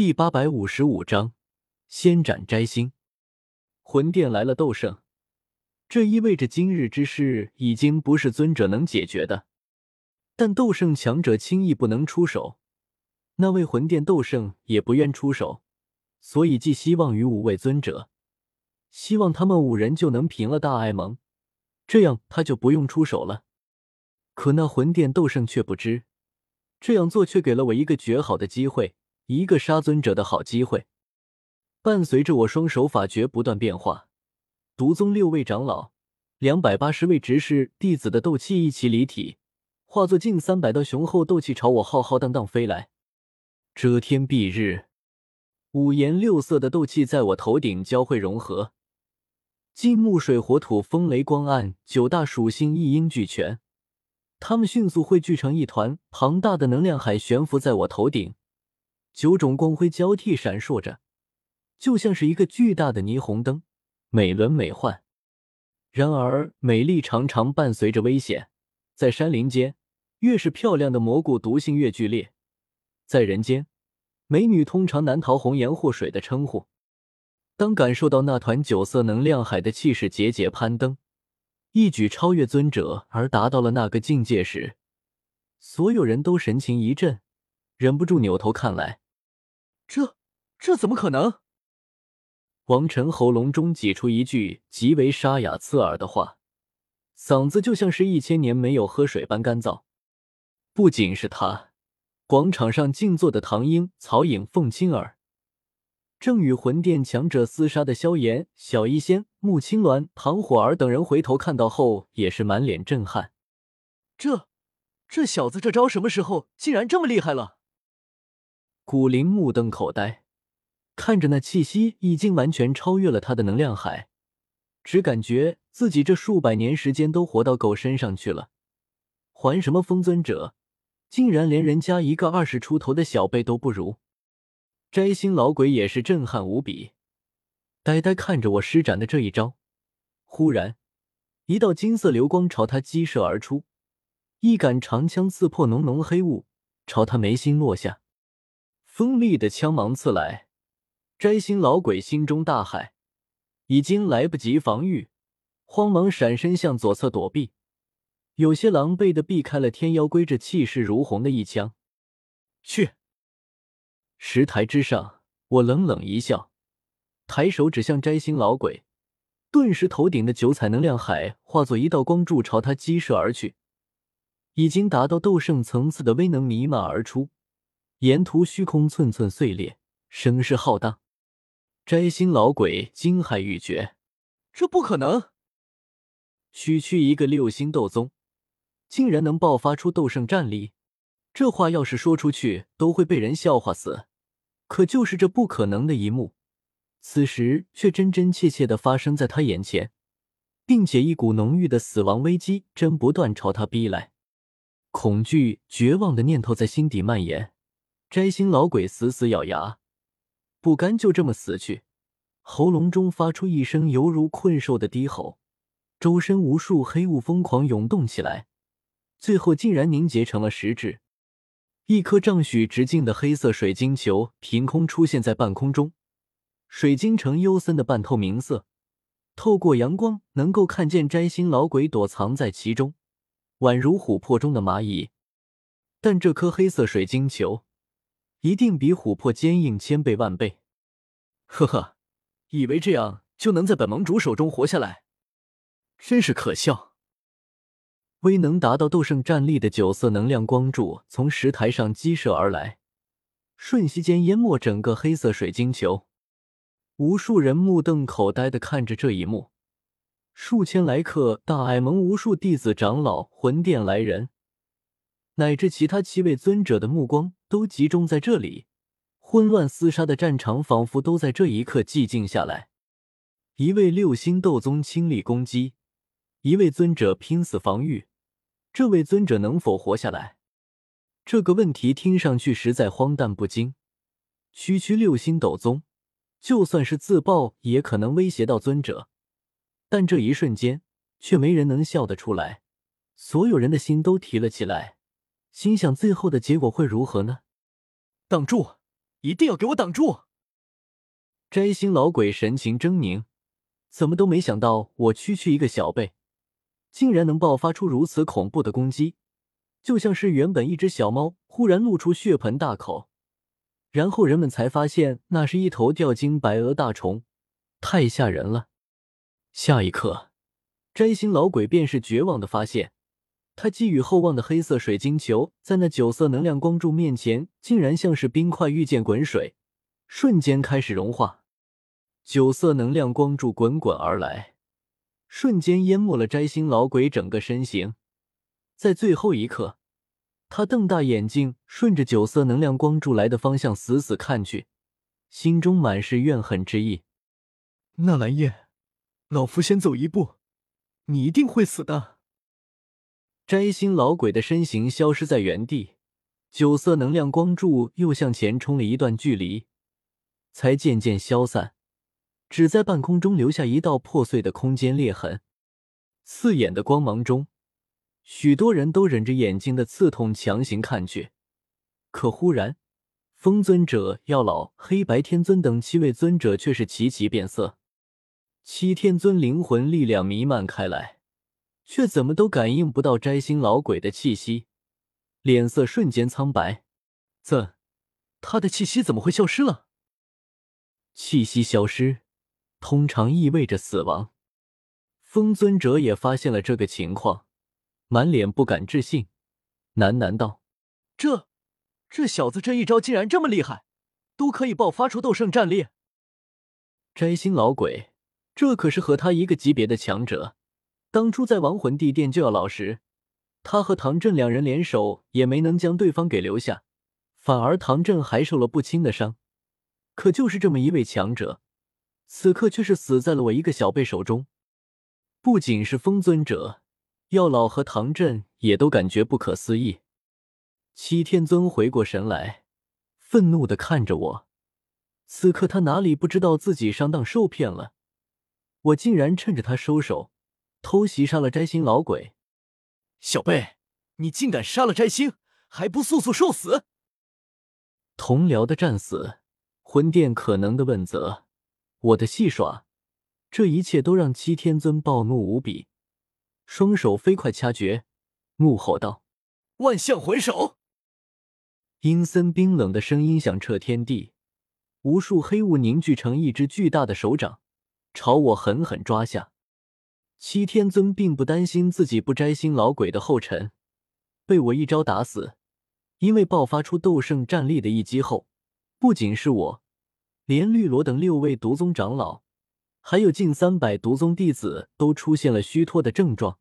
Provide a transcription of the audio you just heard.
第八百五十五章，先斩摘星。魂殿来了斗圣，这意味着今日之事已经不是尊者能解决的。但斗圣强者轻易不能出手，那位魂殿斗圣也不愿出手，所以寄希望于五位尊者，希望他们五人就能平了大爱盟，这样他就不用出手了。可那魂殿斗圣却不知，这样做却给了我一个绝好的机会。一个杀尊者的好机会，伴随着我双手法诀不断变化，毒宗六位长老、两百八十位执事弟子的斗气一起离体，化作近三百道雄厚斗气朝我浩浩荡荡飞来。遮天蔽日，五颜六色的斗气在我头顶交汇融合，金木水火土风雷光暗九大属性一应俱全，它们迅速汇聚成一团庞大的能量海，悬浮在我头顶。九种光辉交替闪烁着，就像是一个巨大的霓虹灯，美轮美奂。然而，美丽常常伴随着危险。在山林间，越是漂亮的蘑菇，毒性越剧烈；在人间，美女通常难逃红颜祸水的称呼。当感受到那团九色能量海的气势节节攀登，一举超越尊者而达到了那个境界时，所有人都神情一震，忍不住扭头看来。这这怎么可能？王晨喉咙中挤出一句极为沙哑刺耳的话，嗓子就像是一千年没有喝水般干燥。不仅是他，广场上静坐的唐英、曹颖、凤青儿，正与魂殿强者厮杀的萧炎、小医仙、穆青鸾、唐火儿等人回头看到后，也是满脸震撼。这这小子这招什么时候竟然这么厉害了？古灵目瞪口呆，看着那气息已经完全超越了他的能量海，只感觉自己这数百年时间都活到狗身上去了。还什么封尊者，竟然连人家一个二十出头的小辈都不如。摘星老鬼也是震撼无比，呆呆看着我施展的这一招。忽然，一道金色流光朝他激射而出，一杆长枪刺破浓浓黑雾，朝他眉心落下。锋利的枪芒刺来，摘星老鬼心中大骇，已经来不及防御，慌忙闪身向左侧躲避，有些狼狈的避开了天妖龟这气势如虹的一枪。去！石台之上，我冷冷一笑，抬手指向摘星老鬼，顿时头顶的九彩能量海化作一道光柱朝他激射而去，已经达到斗圣层次的威能弥漫而出。沿途虚空寸寸碎裂，声势浩荡。摘星老鬼惊骇欲绝，这不可能！区区一个六星斗宗，竟然能爆发出斗圣战力，这话要是说出去，都会被人笑话死。可就是这不可能的一幕，此时却真真切切的发生在他眼前，并且一股浓郁的死亡危机正不断朝他逼来，恐惧、绝望的念头在心底蔓延。摘星老鬼死死咬牙，不甘就这么死去，喉咙中发出一声犹如困兽的低吼，周身无数黑雾疯狂涌动起来，最后竟然凝结成了实质。一颗丈许直径的黑色水晶球凭空出现在半空中，水晶呈幽森的半透明色，透过阳光能够看见摘星老鬼躲藏在其中，宛如琥珀中的蚂蚁。但这颗黑色水晶球。一定比琥珀坚硬千倍万倍，呵呵，以为这样就能在本盟主手中活下来，真是可笑。威能达到斗圣战力的九色能量光柱从石台上激射而来，瞬息间淹没整个黑色水晶球。无数人目瞪口呆的看着这一幕，数千来客大爱盟无数弟子长老、魂殿来人。乃至其他七位尊者的目光都集中在这里，混乱厮杀的战场仿佛都在这一刻寂静下来。一位六星斗宗倾力攻击，一位尊者拼死防御，这位尊者能否活下来？这个问题听上去实在荒诞不经。区区六星斗宗，就算是自爆也可能威胁到尊者，但这一瞬间却没人能笑得出来，所有人的心都提了起来。心想最后的结果会如何呢？挡住！一定要给我挡住！摘星老鬼神情狰狞，怎么都没想到我区区一个小辈，竟然能爆发出如此恐怖的攻击，就像是原本一只小猫忽然露出血盆大口，然后人们才发现那是一头吊睛白额大虫，太吓人了。下一刻，摘星老鬼便是绝望的发现。他寄予厚望的黑色水晶球，在那九色能量光柱面前，竟然像是冰块遇见滚水，瞬间开始融化。九色能量光柱滚滚而来，瞬间淹没了摘星老鬼整个身形。在最后一刻，他瞪大眼睛，顺着九色能量光柱来的方向死死看去，心中满是怨恨之意。纳兰叶，老夫先走一步，你一定会死的。摘星老鬼的身形消失在原地，九色能量光柱又向前冲了一段距离，才渐渐消散，只在半空中留下一道破碎的空间裂痕。刺眼的光芒中，许多人都忍着眼睛的刺痛强行看去，可忽然，风尊者、药老、黑白天尊等七位尊者却是齐齐变色，七天尊灵魂力量弥漫开来。却怎么都感应不到摘星老鬼的气息，脸色瞬间苍白。怎，他的气息怎么会消失了？气息消失，通常意味着死亡。风尊者也发现了这个情况，满脸不敢置信，喃喃道：“这，这小子这一招竟然这么厉害，都可以爆发出斗圣战力。”摘星老鬼，这可是和他一个级别的强者。当初在亡魂地殿就要老时，他和唐振两人联手也没能将对方给留下，反而唐振还受了不轻的伤。可就是这么一位强者，此刻却是死在了我一个小辈手中。不仅是风尊者，药老和唐振也都感觉不可思议。七天尊回过神来，愤怒的看着我。此刻他哪里不知道自己上当受骗了？我竟然趁着他收手。偷袭杀了摘星老鬼，小贝，你竟敢杀了摘星，还不速速受死！同僚的战死，魂殿可能的问责，我的戏耍，这一切都让七天尊暴怒无比，双手飞快掐诀，怒吼道：“万象魂手！”阴森冰冷的声音响彻天地，无数黑雾凝聚成一只巨大的手掌，朝我狠狠抓下。七天尊并不担心自己不摘星老鬼的后尘被我一招打死，因为爆发出斗圣战力的一击后，不仅是我，连绿萝等六位毒宗长老，还有近三百毒宗弟子都出现了虚脱的症状，